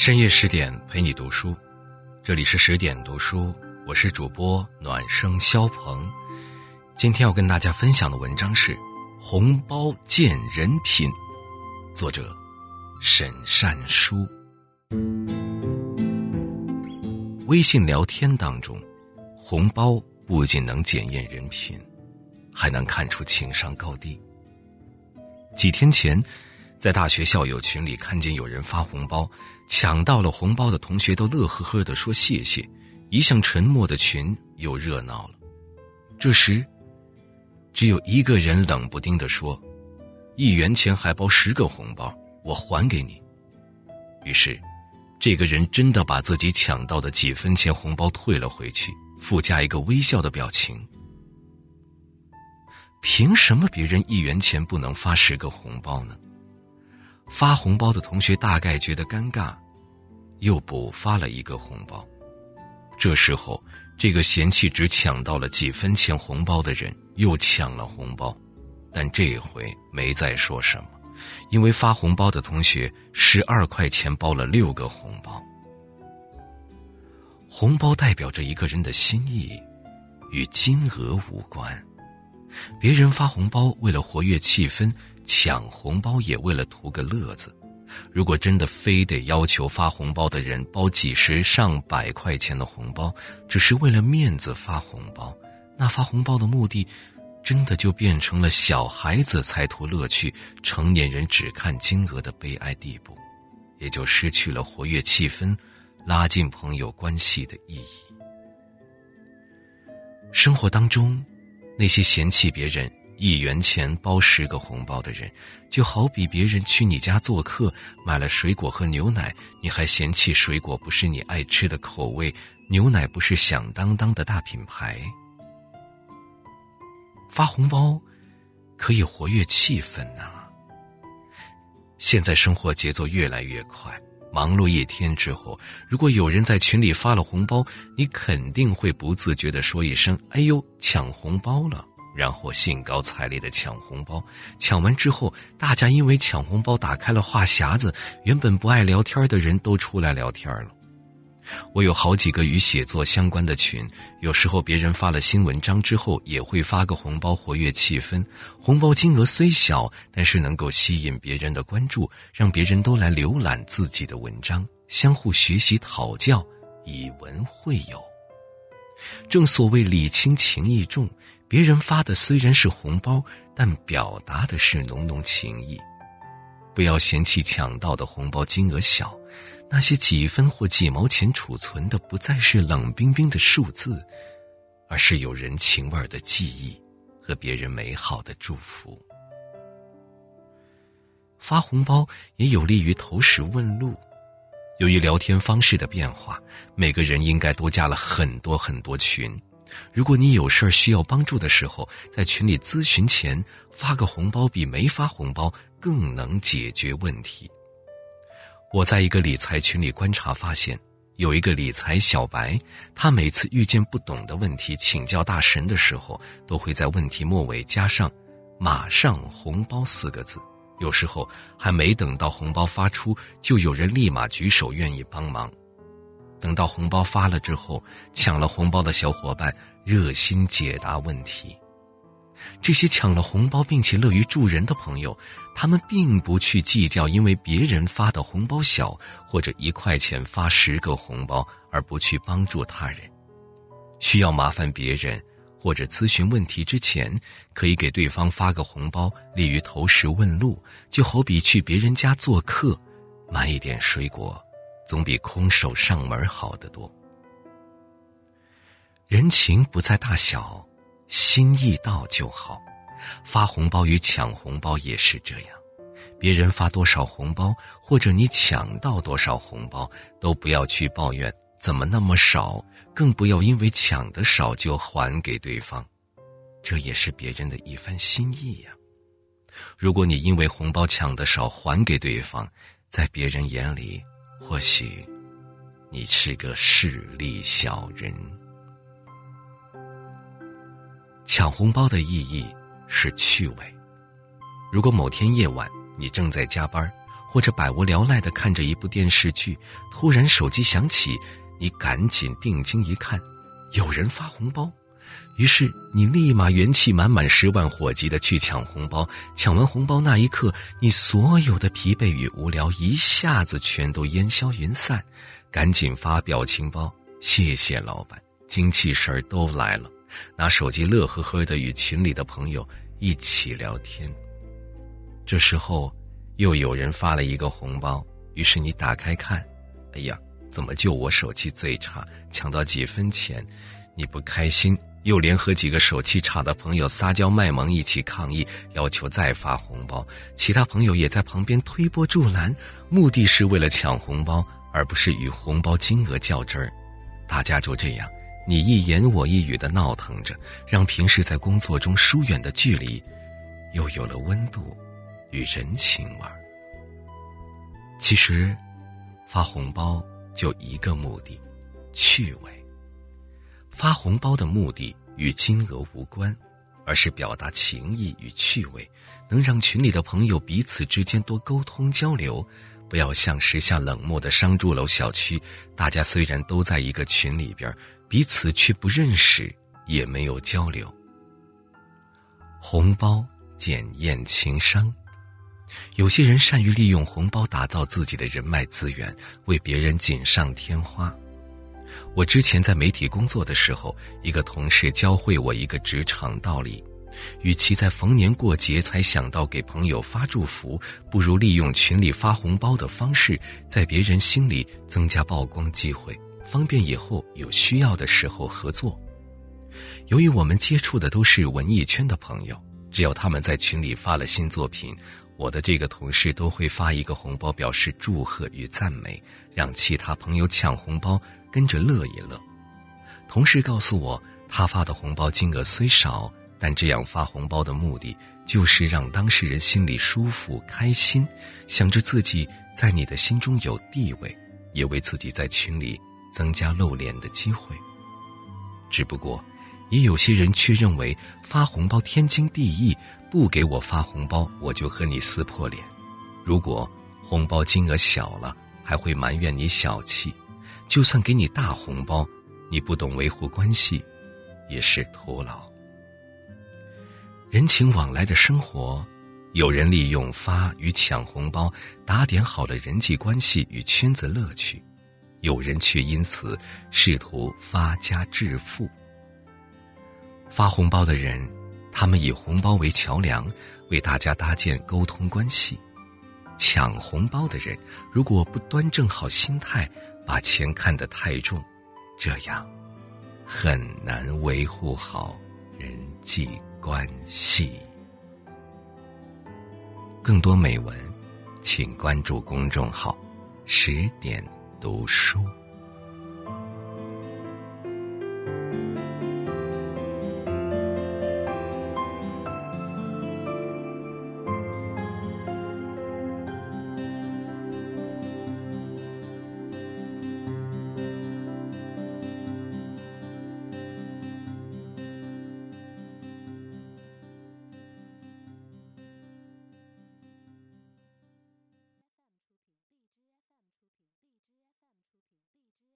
深夜十点陪你读书，这里是十点读书，我是主播暖声肖鹏。今天要跟大家分享的文章是《红包见人品》，作者沈善书。微信聊天当中，红包不仅能检验人品，还能看出情商高低。几天前。在大学校友群里看见有人发红包，抢到了红包的同学都乐呵呵的说谢谢，一向沉默的群又热闹了。这时，只有一个人冷不丁的说：“一元钱还包十个红包，我还给你。”于是，这个人真的把自己抢到的几分钱红包退了回去，附加一个微笑的表情。凭什么别人一元钱不能发十个红包呢？发红包的同学大概觉得尴尬，又补发了一个红包。这时候，这个嫌弃只抢到了几分钱红包的人又抢了红包，但这回没再说什么，因为发红包的同学十二块钱包了六个红包。红包代表着一个人的心意，与金额无关。别人发红包为了活跃气氛。抢红包也为了图个乐子，如果真的非得要求发红包的人包几十上百块钱的红包，只是为了面子发红包，那发红包的目的，真的就变成了小孩子才图乐趣，成年人只看金额的悲哀地步，也就失去了活跃气氛、拉近朋友关系的意义。生活当中，那些嫌弃别人。一元钱包十个红包的人，就好比别人去你家做客，买了水果和牛奶，你还嫌弃水果不是你爱吃的口味，牛奶不是响当当的大品牌。发红包可以活跃气氛呐。现在生活节奏越来越快，忙碌一天之后，如果有人在群里发了红包，你肯定会不自觉的说一声：“哎呦，抢红包了。”然后兴高采烈的抢红包，抢完之后，大家因为抢红包打开了话匣子，原本不爱聊天的人都出来聊天了。我有好几个与写作相关的群，有时候别人发了新文章之后，也会发个红包活跃气氛。红包金额虽小，但是能够吸引别人的关注，让别人都来浏览自己的文章，相互学习讨教，以文会友。正所谓礼轻情意重。别人发的虽然是红包，但表达的是浓浓情意。不要嫌弃抢到的红包金额小，那些几分或几毛钱储存的不再是冷冰冰的数字，而是有人情味的记忆和别人美好的祝福。发红包也有利于投石问路。由于聊天方式的变化，每个人应该多加了很多很多群。如果你有事儿需要帮助的时候，在群里咨询前发个红包，比没发红包更能解决问题。我在一个理财群里观察发现，有一个理财小白，他每次遇见不懂的问题请教大神的时候，都会在问题末尾加上“马上红包”四个字。有时候还没等到红包发出，就有人立马举手愿意帮忙。等到红包发了之后，抢了红包的小伙伴热心解答问题。这些抢了红包并且乐于助人的朋友，他们并不去计较因为别人发的红包小或者一块钱发十个红包而不去帮助他人。需要麻烦别人或者咨询问题之前，可以给对方发个红包，利于投石问路。就好比去别人家做客，买一点水果。总比空手上门好得多。人情不在大小，心意到就好。发红包与抢红包也是这样，别人发多少红包，或者你抢到多少红包，都不要去抱怨怎么那么少，更不要因为抢的少就还给对方，这也是别人的一番心意呀。如果你因为红包抢的少还给对方，在别人眼里。或许，你是个势利小人。抢红包的意义是趣味。如果某天夜晚你正在加班，或者百无聊赖的看着一部电视剧，突然手机响起，你赶紧定睛一看，有人发红包。于是你立马元气满满、十万火急的去抢红包。抢完红包那一刻，你所有的疲惫与无聊一下子全都烟消云散，赶紧发表情包，谢谢老板，精气神儿都来了。拿手机乐呵呵的与群里的朋友一起聊天。这时候，又有人发了一个红包，于是你打开看，哎呀，怎么就我手气最差，抢到几分钱？你不开心。又联合几个手气差的朋友撒娇卖萌，一起抗议，要求再发红包。其他朋友也在旁边推波助澜，目的是为了抢红包，而不是与红包金额较真儿。大家就这样你一言我一语的闹腾着，让平时在工作中疏远的距离，又有了温度与人情味儿。其实，发红包就一个目的，趣味。发红包的目的与金额无关，而是表达情谊与趣味，能让群里的朋友彼此之间多沟通交流，不要像时下冷漠的商住楼小区，大家虽然都在一个群里边，彼此却不认识，也没有交流。红包检验情商，有些人善于利用红包打造自己的人脉资源，为别人锦上添花。我之前在媒体工作的时候，一个同事教会我一个职场道理：，与其在逢年过节才想到给朋友发祝福，不如利用群里发红包的方式，在别人心里增加曝光机会，方便以后有需要的时候合作。由于我们接触的都是文艺圈的朋友，只要他们在群里发了新作品，我的这个同事都会发一个红包表示祝贺与赞美，让其他朋友抢红包。跟着乐一乐，同事告诉我，他发的红包金额虽少，但这样发红包的目的就是让当事人心里舒服开心，想着自己在你的心中有地位，也为自己在群里增加露脸的机会。只不过，也有些人却认为发红包天经地义，不给我发红包我就和你撕破脸。如果红包金额小了，还会埋怨你小气。就算给你大红包，你不懂维护关系，也是徒劳。人情往来的生活，有人利用发与抢红包打点好了人际关系与圈子乐趣，有人却因此试图发家致富。发红包的人，他们以红包为桥梁，为大家搭建沟通关系；抢红包的人，如果不端正好心态。把钱看得太重，这样很难维护好人际关系。更多美文，请关注公众号“十点读书”。